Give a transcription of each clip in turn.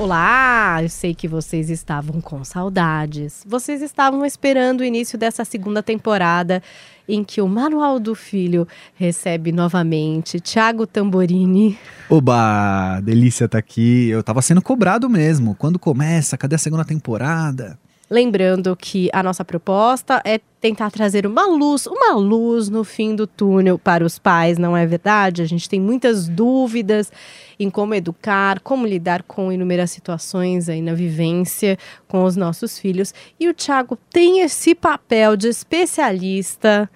Olá, eu sei que vocês estavam com saudades. Vocês estavam esperando o início dessa segunda temporada em que o Manual do Filho recebe novamente Tiago Tamborini. Oba, delícia tá aqui. Eu tava sendo cobrado mesmo. Quando começa? Cadê a segunda temporada? Lembrando que a nossa proposta é tentar trazer uma luz, uma luz no fim do túnel para os pais, não é verdade? A gente tem muitas dúvidas em como educar, como lidar com inúmeras situações aí na vivência com os nossos filhos. E o Thiago tem esse papel de especialista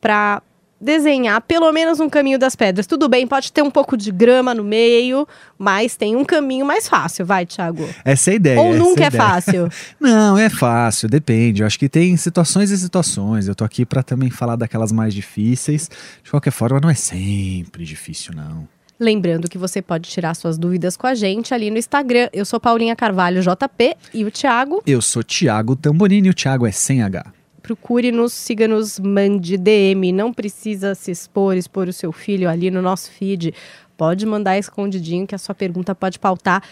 para desenhar pelo menos um caminho das pedras. Tudo bem, pode ter um pouco de grama no meio, mas tem um caminho mais fácil, vai, Thiago. Essa é a ideia. Ou nunca é, é fácil? Não, é fácil, depende. Eu acho que tem situações e situações. Eu tô aqui para também falar daquelas mais difíceis. De qualquer forma, não é sempre difícil, não. Lembrando que você pode tirar suas dúvidas com a gente ali no Instagram. Eu sou Paulinha Carvalho JP e o Thiago. Eu sou Thiago Tamborini e o Thiago é sem H procure-nos, siga-nos, mande DM. Não precisa se expor, expor o seu filho ali no nosso feed. Pode mandar escondidinho que a sua pergunta pode pautar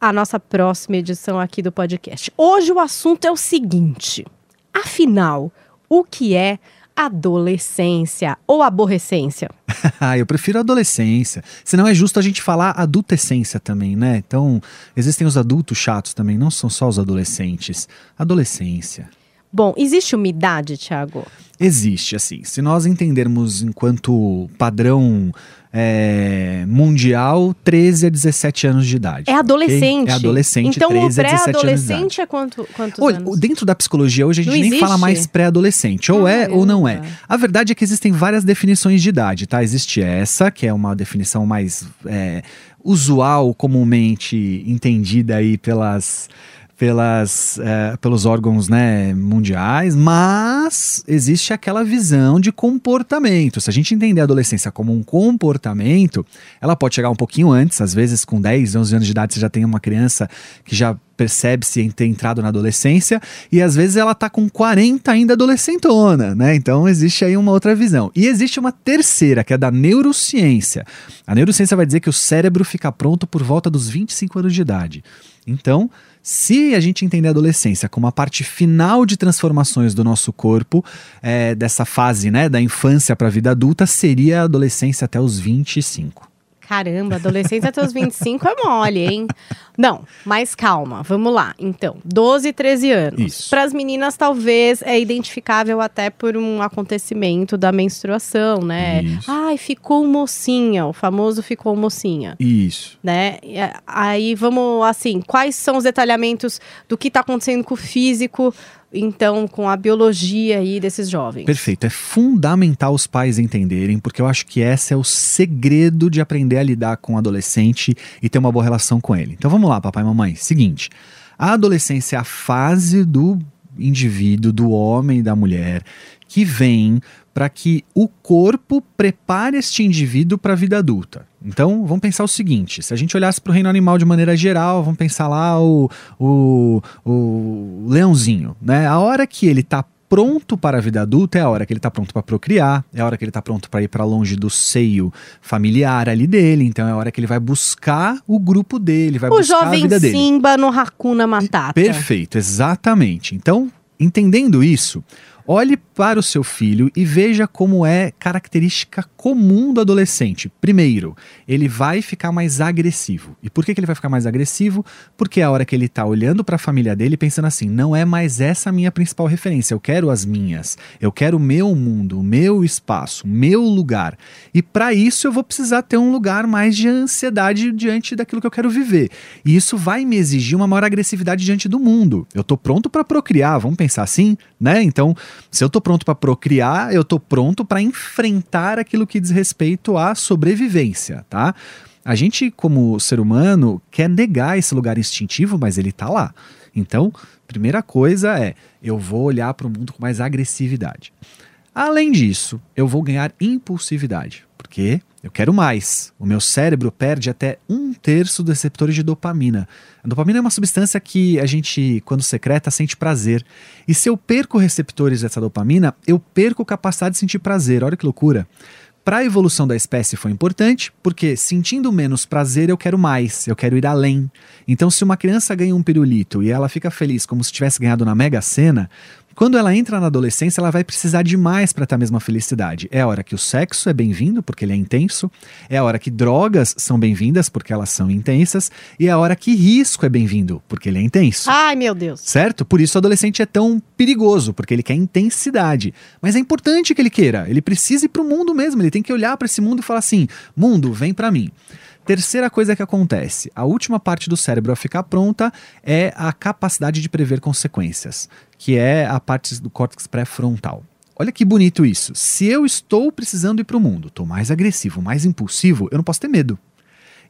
a nossa próxima edição aqui do podcast. Hoje o assunto é o seguinte: afinal, o que é adolescência ou aborrecência? Ah, eu prefiro adolescência. Senão é justo a gente falar adultescência também, né? Então, existem os adultos chatos também, não são só os adolescentes. Adolescência. Bom, existe uma idade, Thiago? Existe, assim. Se nós entendermos enquanto padrão é, mundial, 13 a 17 anos de idade. É adolescente. Okay? É adolescente, então, 13 o pré-adolescente é quanto, quantos Olha, anos? Dentro da psicologia hoje a gente não nem existe? fala mais pré-adolescente. Ou é ou não é. A verdade é que existem várias definições de idade, tá? Existe essa, que é uma definição mais é, usual, comumente entendida aí pelas pelas, é, pelos órgãos né, mundiais, mas existe aquela visão de comportamento. Se a gente entender a adolescência como um comportamento, ela pode chegar um pouquinho antes, às vezes com 10, 11 anos de idade você já tem uma criança que já percebe-se ter entrado na adolescência e às vezes ela tá com 40 ainda adolescentona, né? Então existe aí uma outra visão. E existe uma terceira, que é da neurociência. A neurociência vai dizer que o cérebro fica pronto por volta dos 25 anos de idade. Então, se a gente entender a adolescência como a parte final de transformações do nosso corpo, é, dessa fase né, da infância para a vida adulta, seria a adolescência até os 25. Caramba, adolescência até os 25 é mole, hein? Não, mas calma, vamos lá. Então, 12, 13 anos. Para as meninas, talvez é identificável até por um acontecimento da menstruação, né? Isso. Ai, ficou mocinha, o famoso ficou mocinha. Isso. Né? Aí vamos assim, quais são os detalhamentos do que está acontecendo com o físico então com a biologia aí desses jovens. Perfeito, é fundamental os pais entenderem, porque eu acho que esse é o segredo de aprender a lidar com o adolescente e ter uma boa relação com ele. Então vamos lá, papai e mamãe. Seguinte, a adolescência é a fase do indivíduo, do homem e da mulher que vem para que o corpo prepare este indivíduo para a vida adulta. Então, vamos pensar o seguinte: se a gente olhasse para o reino animal de maneira geral, vamos pensar lá o, o, o leãozinho, né? A hora que ele está pronto para a vida adulta é a hora que ele está pronto para procriar, é a hora que ele está pronto para ir para longe do seio familiar ali dele, então é a hora que ele vai buscar o grupo dele, vai o buscar a vida dele. O jovem Simba no Hakuna Matata. Perfeito, exatamente. Então, entendendo isso, Olhe para o seu filho e veja como é característica comum do adolescente. Primeiro, ele vai ficar mais agressivo. E por que, ele vai ficar mais agressivo? Porque é a hora que ele está olhando para a família dele pensando assim: não é mais essa a minha principal referência, eu quero as minhas, eu quero o meu mundo, o meu espaço, meu lugar. E para isso eu vou precisar ter um lugar mais de ansiedade diante daquilo que eu quero viver. E isso vai me exigir uma maior agressividade diante do mundo. Eu estou pronto para procriar, vamos pensar assim, né? Então, se eu estou pronto para procriar, eu estou pronto para enfrentar aquilo que diz respeito à sobrevivência, tá? A gente, como ser humano, quer negar esse lugar instintivo, mas ele está lá. Então, primeira coisa é, eu vou olhar para o mundo com mais agressividade. Além disso, eu vou ganhar impulsividade, porque Eu quero mais. O meu cérebro perde até um terço dos receptores de dopamina. A dopamina é uma substância que a gente, quando secreta, sente prazer. E se eu perco receptores dessa dopamina, eu perco capacidade de sentir prazer. Olha que loucura. Para a evolução da espécie foi importante, porque sentindo menos prazer eu quero mais, eu quero ir além. Então, se uma criança ganha um pirulito e ela fica feliz como se tivesse ganhado na Mega Sena, quando ela entra na adolescência, ela vai precisar de mais para ter a mesma felicidade. É a hora que o sexo é bem-vindo, porque ele é intenso, é a hora que drogas são bem-vindas, porque elas são intensas, e é a hora que risco é bem-vindo, porque ele é intenso. Ai, meu Deus. Certo? Por isso o adolescente é tão perigoso, porque ele quer intensidade. Mas é importante que ele queira, ele precisa ir para o mundo mesmo, ele tem que olhar para esse mundo e falar assim: mundo, vem para mim. Terceira coisa que acontece, a última parte do cérebro a ficar pronta é a capacidade de prever consequências, que é a parte do córtex pré-frontal. Olha que bonito isso. Se eu estou precisando ir para o mundo, estou mais agressivo, mais impulsivo, eu não posso ter medo.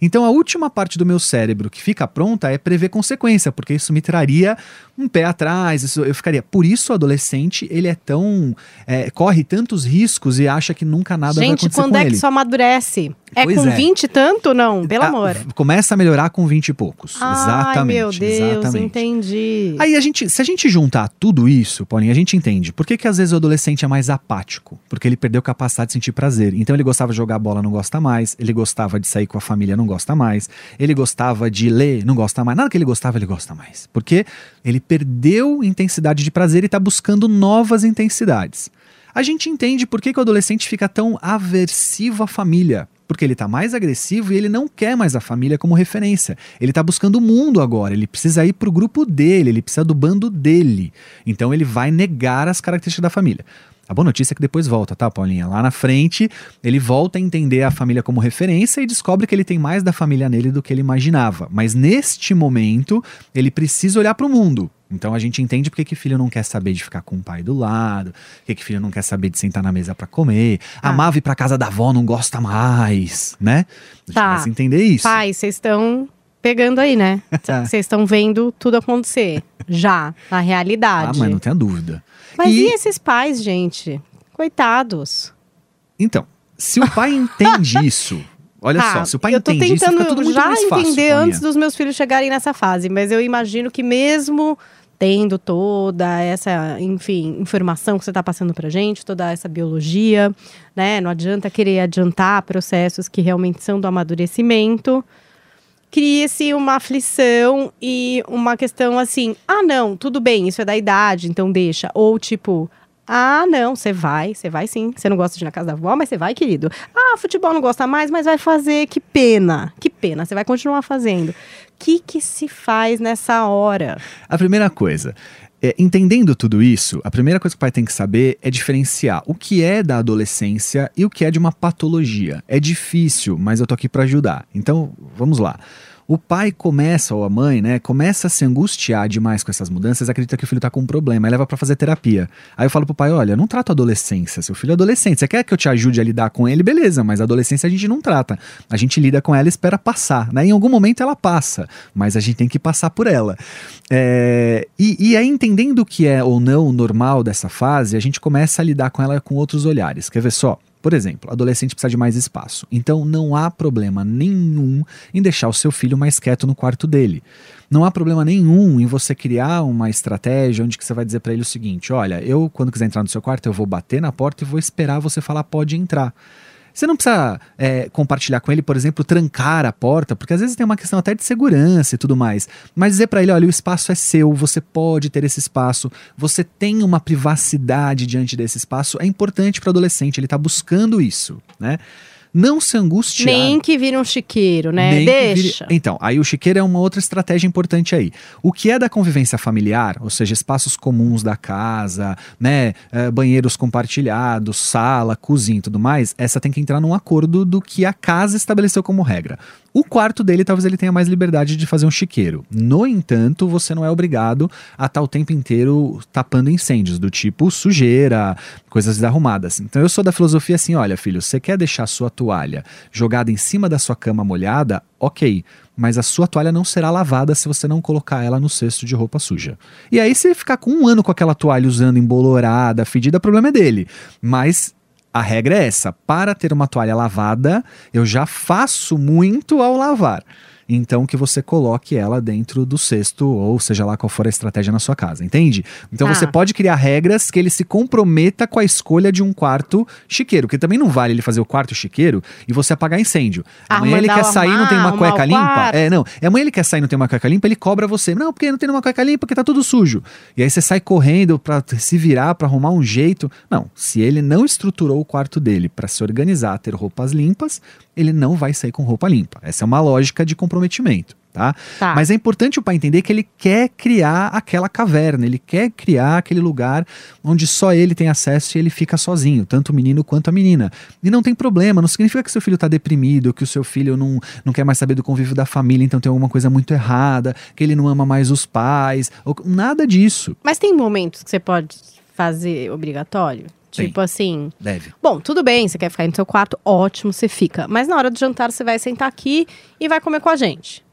Então a última parte do meu cérebro que fica pronta é prever consequência, porque isso me traria um pé atrás, isso, eu ficaria. Por isso o adolescente, ele é tão. É, corre tantos riscos e acha que nunca nada Gente, vai acontecer quando com é ele. que isso amadurece? É Pois com é. 20 e tanto? Não, pelo Ah, amor. Começa a melhorar com 20 e poucos. Ai, exatamente. meu Deus, exatamente. entendi. Aí a gente, se a gente juntar tudo isso, Paulinho, a gente entende por que, que às vezes o adolescente é mais apático, porque ele perdeu a capacidade de sentir prazer. Então ele gostava de jogar bola, não gosta mais, ele gostava de sair com a família, não gosta mais, ele gostava de ler, não gosta mais, nada que ele gostava, ele gosta mais. Porque ele perdeu intensidade de prazer e está buscando novas intensidades. A gente entende por que, que o adolescente fica tão aversivo à família. Porque ele está mais agressivo e ele não quer mais a família como referência. Ele está buscando o mundo agora. Ele precisa ir para o grupo dele, ele precisa do bando dele. Então ele vai negar as características da família. A boa notícia é que depois volta, tá, Paulinha? Lá na frente, ele volta a entender a família como referência e descobre que ele tem mais da família nele do que ele imaginava. Mas neste momento, ele precisa olhar para o mundo. Então a gente entende porque que filho não quer saber de ficar com o pai do lado, porque que filho não quer saber de sentar na mesa para comer, Ah. amava ir pra casa da avó, não gosta mais, né? A gente Tá. começa a entender isso. Pai, vocês estão pegando aí, né? Vocês estão vendo tudo acontecer. Já, na ah, realidade. mas não tenha dúvida. Mas e... E- esses pais, gente? Coitados. Então, se o pai entende isso, olha Tá, só, se o pai eu tô entende isso, tentando fica tudo muito já mais fácil. entender Paulinha. antes dos meus filhos chegarem nessa fase, mas eu imagino que mesmo tendo toda essa, enfim, informação que você está passando pra gente, toda essa biologia, né? Não adianta querer adiantar processos que realmente são do amadurecimento. Cria-se uma aflição e uma questão assim: ah, não, tudo bem, isso é da idade, então deixa. Ou tipo, ah, não, você vai, você vai sim. Você não gosta de ir na casa da avó, mas você vai, querido. Ah, futebol não gosta mais, mas vai fazer. Que pena, que pena, você vai continuar fazendo. O que, que se faz nessa hora? A primeira coisa, é, entendendo tudo isso, a primeira coisa que o pai tem que saber é diferenciar o que é da adolescência e o que é de uma patologia. É difícil, mas eu tô aqui para ajudar. Então, vamos lá. O pai começa, ou a mãe, né, começa a se angustiar demais com essas mudanças, acredita que o filho tá com um problema, aí leva para fazer terapia. Aí eu falo pro pai, olha, não trata a adolescência, seu filho é adolescente, você quer que eu te ajude a lidar com ele? Beleza, mas adolescência a gente não trata. A gente lida com ela e espera passar, né? Em algum momento ela passa, mas a gente tem que passar por ela. É, e, e aí, entendendo o que é ou não normal dessa fase, a gente começa a lidar com ela com outros olhares. Quer ver só? Por exemplo, adolescente precisa de mais espaço. Então não há problema nenhum em deixar o seu filho mais quieto no quarto dele. Não há problema nenhum em você criar uma estratégia onde que você vai dizer para ele o seguinte: olha, eu quando quiser entrar no seu quarto, eu vou bater na porta e vou esperar você falar pode entrar. Você não precisa é, compartilhar com ele, por exemplo, trancar a porta, porque às vezes tem uma questão até de segurança e tudo mais. Mas dizer para ele, olha, o espaço é seu, você pode ter esse espaço, você tem uma privacidade diante desse espaço, é importante para o adolescente, ele está buscando isso, né? Não se angustiar. Nem que vire um chiqueiro, né? Nem que vire- Deixa. Então, aí o chiqueiro é uma outra estratégia importante aí. O que é da convivência familiar, ou seja, espaços comuns da casa, né, eh, banheiros compartilhados, sala, cozinha e tudo mais, essa tem que entrar num acordo do que a casa estabeleceu como regra. O quarto dele, talvez ele tenha mais liberdade de fazer um chiqueiro. No entanto, você não é obrigado a estar o tempo inteiro tapando incêndios, do tipo sujeira, coisas desarrumadas. Então eu sou da filosofia assim: olha, filho, você quer deixar sua toalha jogada em cima da sua cama molhada? Ok. Mas a sua toalha não será lavada se você não colocar ela no cesto de roupa suja. E aí, se ele ficar com um ano com aquela toalha usando embolorada, fedida, o problema é dele. Mas A regra é essa: para ter uma toalha lavada, eu já faço muito ao lavar então que você coloque ela dentro do cesto, ou seja lá qual for a estratégia na sua casa, entende? Então você pode criar regras que ele se comprometa com a escolha de um quarto chiqueiro, que também não vale ele fazer o quarto chiqueiro e você apagar incêndio. Ah, amanhã ele quer sair e não tem uma cueca limpa. É, não. Amanhã ele quer sair e não tem uma cueca limpa, ele cobra você. Não, porque não tem uma cueca limpa, porque tá tudo sujo. E aí você sai correndo para se virar, para arrumar um jeito. Não, se ele não estruturou o quarto dele para se organizar, ter roupas limpas, ele não vai sair com roupa limpa. Essa é uma lógica de comprometimento. Tá? tá? Mas é importante o pai entender que ele quer criar aquela caverna, ele quer criar aquele lugar onde só ele tem acesso e ele fica sozinho, tanto o menino quanto a menina. E não tem problema, não significa que seu filho está deprimido, que o seu filho não, não quer mais saber do convívio da família, então tem alguma coisa muito errada, que ele não ama mais os pais, ou, nada disso. Mas tem momentos que você pode fazer obrigatório? Tipo assim. Deve. Bom, tudo bem, você quer ficar no seu quarto, ótimo, você fica. Mas na hora do jantar, você vai sentar aqui e vai comer com a gente.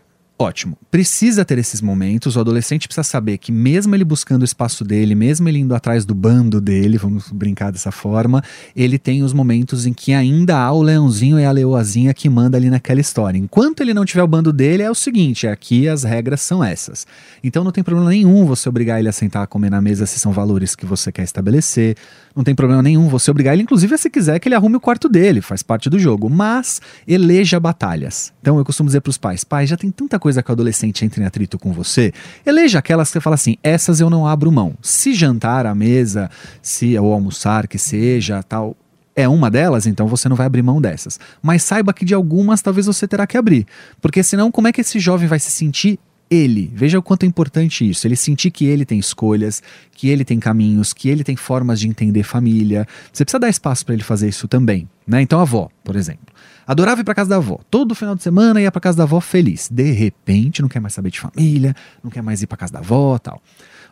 Ótimo. Precisa ter esses momentos. O adolescente precisa saber que, mesmo ele buscando o espaço dele, mesmo ele indo atrás do bando dele, vamos brincar dessa forma, ele tem os momentos em que ainda há o leãozinho e a leoazinha que manda ali naquela história. Enquanto ele não tiver o bando dele, é o seguinte: aqui as regras são essas. Então não tem problema nenhum você obrigar ele a sentar a comer na mesa se são valores que você quer estabelecer. Não tem problema nenhum você obrigar ele, inclusive, se quiser que ele arrume o quarto dele, faz parte do jogo. Mas eleja batalhas. Então eu costumo dizer para os pais: pai, já tem tanta coisa que o adolescente entra em atrito com você. Eleja aquelas que você fala assim: essas eu não abro mão. Se jantar à mesa, se ou almoçar, que seja, tal, é uma delas, então você não vai abrir mão dessas. Mas saiba que de algumas talvez você terá que abrir. Porque senão, como é que esse jovem vai se sentir ele. Veja o quanto é importante isso. Ele sentir que ele tem escolhas, que ele tem caminhos, que ele tem formas de entender família. Você precisa dar espaço para ele fazer isso também. Né? Então, a avó, por exemplo. Adorava ir para casa da avó. Todo final de semana ia para casa da avó feliz. De repente, não quer mais saber de família, não quer mais ir para casa da avó tal.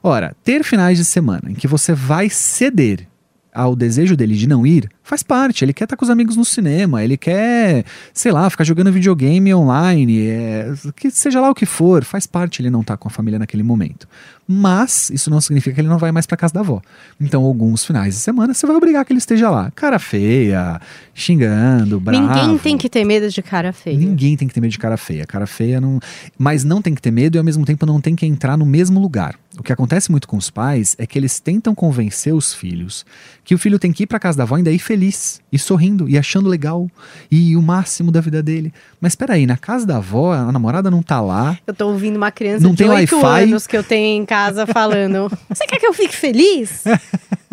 Ora, ter finais de semana em que você vai ceder ao desejo dele de não ir, faz parte. Ele quer estar com os amigos no cinema, ele quer, sei lá, ficar jogando videogame online, é, que seja lá o que for, faz parte ele não estar com a família naquele momento. Mas isso não significa que ele não vai mais para casa da avó. Então, alguns finais de semana você vai obrigar que ele esteja lá, cara feia, xingando, bravo. Ninguém tem que ter medo de cara feia. Ninguém tem que ter medo de cara feia. Cara feia não, mas não tem que ter medo e ao mesmo tempo não tem que entrar no mesmo lugar. O que acontece muito com os pais é que eles tentam convencer os filhos que o filho tem que ir para casa da avó ainda ir feliz, e sorrindo, e achando legal, e o máximo da vida dele. Mas espera aí, na casa da avó, a namorada não tá lá. Eu tô ouvindo uma criança não de tem 8 anos que eu tenho em casa falando: Você quer que eu fique feliz?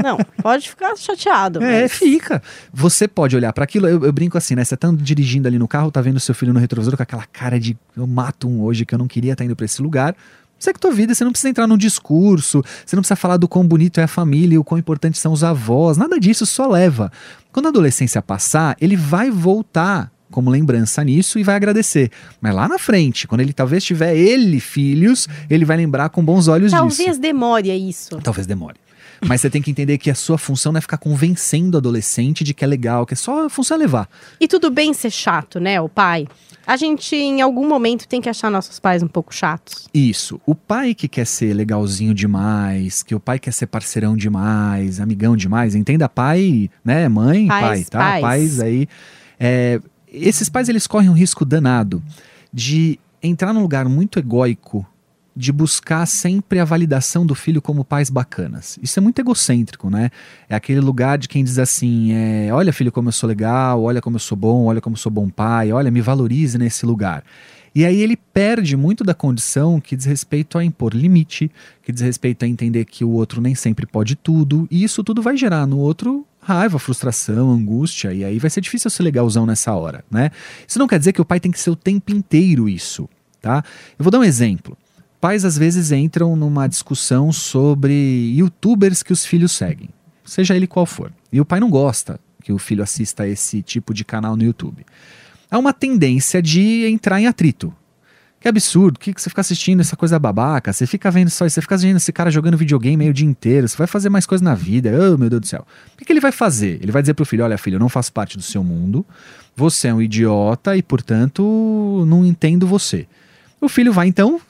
Não, pode ficar chateado. É, mas... fica. Você pode olhar para aquilo. Eu, eu, brinco assim, né? Você tá dirigindo ali no carro, tá vendo seu filho no retrovisor com aquela cara de eu mato um hoje que eu não queria estar tá indo para esse lugar. Segue tua vida, você não precisa entrar num discurso, você não precisa falar do quão bonito é a família, o quão importantes são os avós, nada disso, só leva. Quando a adolescência passar, ele vai voltar como lembrança nisso e vai agradecer. Mas lá na frente, quando ele talvez tiver ele filhos, ele vai lembrar com bons olhos talvez disso. Talvez demore isso. Talvez demore. Mas você tem que entender que a sua função não é ficar convencendo o adolescente de que é legal, que é só a função é levar. E tudo bem ser chato, né, o pai? A gente, em algum momento, tem que achar nossos pais um pouco chatos. Isso. O pai que quer ser legalzinho demais, que o pai quer ser parceirão demais, amigão demais, entenda pai, né, mãe, pais, pai, tá? Pais, pais aí. É, esses pais, eles correm um risco danado de entrar num lugar muito egóico de buscar sempre a validação do filho como pais bacanas. Isso é muito egocêntrico, né? É aquele lugar de quem diz assim: é, olha, filho, como eu sou legal, olha como eu sou bom, olha como eu sou bom pai, olha, me valorize nesse lugar. E aí ele perde muito da condição que diz respeito a impor limite, que diz respeito a entender que o outro nem sempre pode tudo, e isso tudo vai gerar no outro raiva, frustração, angústia, e aí vai ser difícil ser legalzão nessa hora, né? Isso não quer dizer que o pai tem que ser o tempo inteiro isso, tá? Eu vou dar um exemplo pais às vezes entram numa discussão sobre youtubers que os filhos seguem, seja ele qual for. E o pai não gosta que o filho assista esse tipo de canal no YouTube. Há uma tendência de entrar em atrito. Que absurdo, que, que você fica assistindo essa coisa babaca? Você fica vendo só isso, você fica vendo esse cara jogando videogame o dia inteiro, você vai fazer mais coisas na vida. Oh, meu Deus do céu. O que, que ele vai fazer? Ele vai dizer pro filho: olha, filho, eu não faço parte do seu mundo, você é um idiota e, portanto, não entendo você. O filho vai então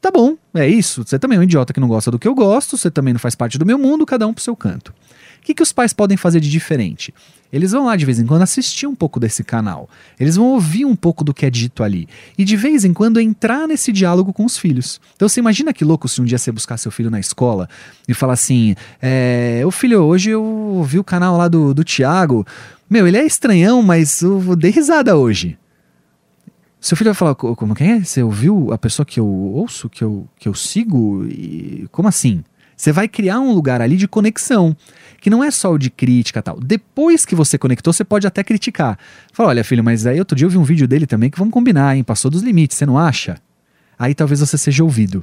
Tá bom, é isso. Você também é um idiota que não gosta do que eu gosto, você também não faz parte do meu mundo, cada um pro seu canto. O que, que os pais podem fazer de diferente? Eles vão lá de vez em quando assistir um pouco desse canal. Eles vão ouvir um pouco do que é dito ali. E de vez em quando entrar nesse diálogo com os filhos. Então você imagina que louco se um dia você buscar seu filho na escola e falar assim: é, Ô filho, hoje eu ouvi o canal lá do, do Tiago. Meu, ele é estranhão, mas eu dei risada hoje. Seu filho vai falar, como que é? Você ouviu a pessoa que eu ouço, que eu, que eu sigo? E como assim? Você vai criar um lugar ali de conexão, que não é só o de crítica tal. Depois que você conectou, você pode até criticar. Fala, olha, filho, mas aí outro dia eu vi um vídeo dele também que vamos combinar, hein? Passou dos limites, você não acha? Aí talvez você seja ouvido.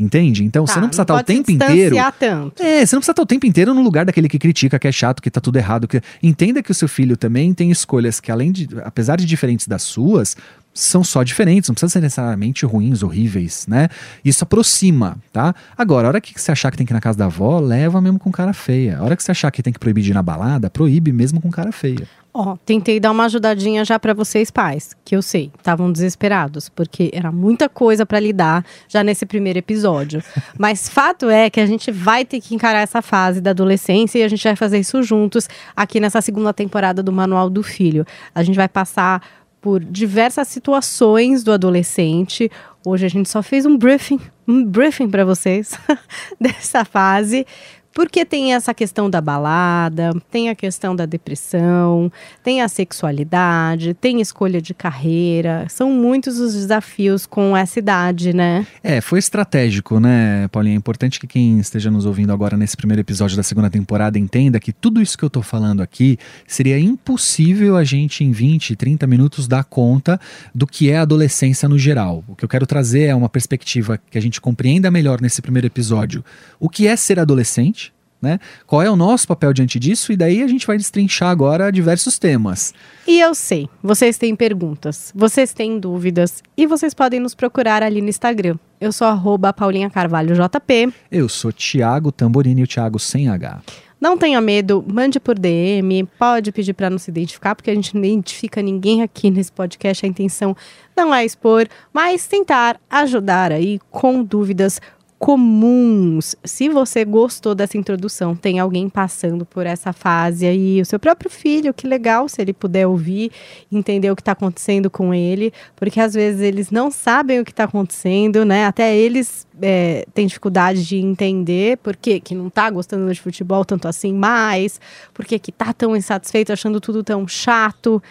Entende? Então tá, você não precisa não estar o tempo inteiro. Tanto. É, você não precisa estar o tempo inteiro no lugar daquele que critica, que é chato, que tá tudo errado. Que... Entenda que o seu filho também tem escolhas que, além de, apesar de diferentes das suas, são só diferentes, não precisa ser necessariamente ruins, horríveis, né? Isso aproxima, tá? Agora, a hora que você achar que tem que ir na casa da avó, leva mesmo com cara feia. A hora que você achar que tem que proibir de ir na balada, proíbe mesmo com cara feia. Ó, oh, tentei dar uma ajudadinha já para vocês pais, que eu sei, estavam desesperados, porque era muita coisa para lidar já nesse primeiro episódio. Mas fato é que a gente vai ter que encarar essa fase da adolescência e a gente vai fazer isso juntos aqui nessa segunda temporada do Manual do Filho. A gente vai passar por diversas situações do adolescente. Hoje a gente só fez um briefing, um briefing para vocês dessa fase, porque tem essa questão da balada, tem a questão da depressão, tem a sexualidade, tem escolha de carreira. São muitos os desafios com essa idade, né? É, foi estratégico, né, Paulinha? É importante que quem esteja nos ouvindo agora nesse primeiro episódio da segunda temporada entenda que tudo isso que eu tô falando aqui seria impossível a gente, em 20, 30 minutos, dar conta do que é adolescência no geral. O que eu quero trazer é uma perspectiva que a gente compreenda melhor nesse primeiro episódio. O que é ser adolescente? Né? Qual é o nosso papel diante disso? E daí a gente vai destrinchar agora diversos temas. E eu sei, vocês têm perguntas, vocês têm dúvidas e vocês podem nos procurar ali no Instagram. Eu sou arroba Paulinha Carvalho JP. Eu sou Tiago Tamborini, o Thiago sem H. Não tenha medo, mande por DM, pode pedir para não se identificar, porque a gente não identifica ninguém aqui nesse podcast. A intenção não é expor, mas tentar ajudar aí com dúvidas comuns. Se você gostou dessa introdução, tem alguém passando por essa fase aí, o seu próprio filho, que legal se ele puder ouvir, entender o que está acontecendo com ele, porque às vezes eles não sabem o que está acontecendo, né? Até eles é, têm dificuldade de entender por que, que não está gostando de futebol tanto assim mais, por que, que tá tão insatisfeito, achando tudo tão chato.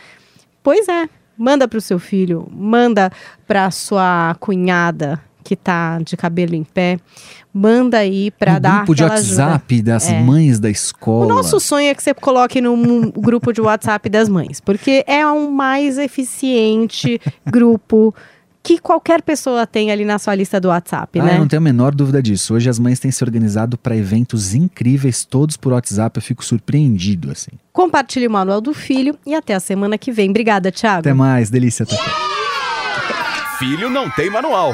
Pois é, manda para o seu filho, manda para sua cunhada, que tá de cabelo em pé, manda aí para dar grupo de WhatsApp ajuda. das é. mães da escola. O nosso sonho é que você coloque no grupo de WhatsApp das mães, porque é o mais eficiente grupo que qualquer pessoa tem ali na sua lista do WhatsApp, ah, né? Eu não tenho a menor dúvida disso. Hoje as mães têm se organizado para eventos incríveis, todos por WhatsApp. Eu fico surpreendido, assim. Compartilhe o manual do filho e até a semana que vem. Obrigada, Thiago. Até mais, delícia. Tá Filho não tem manual.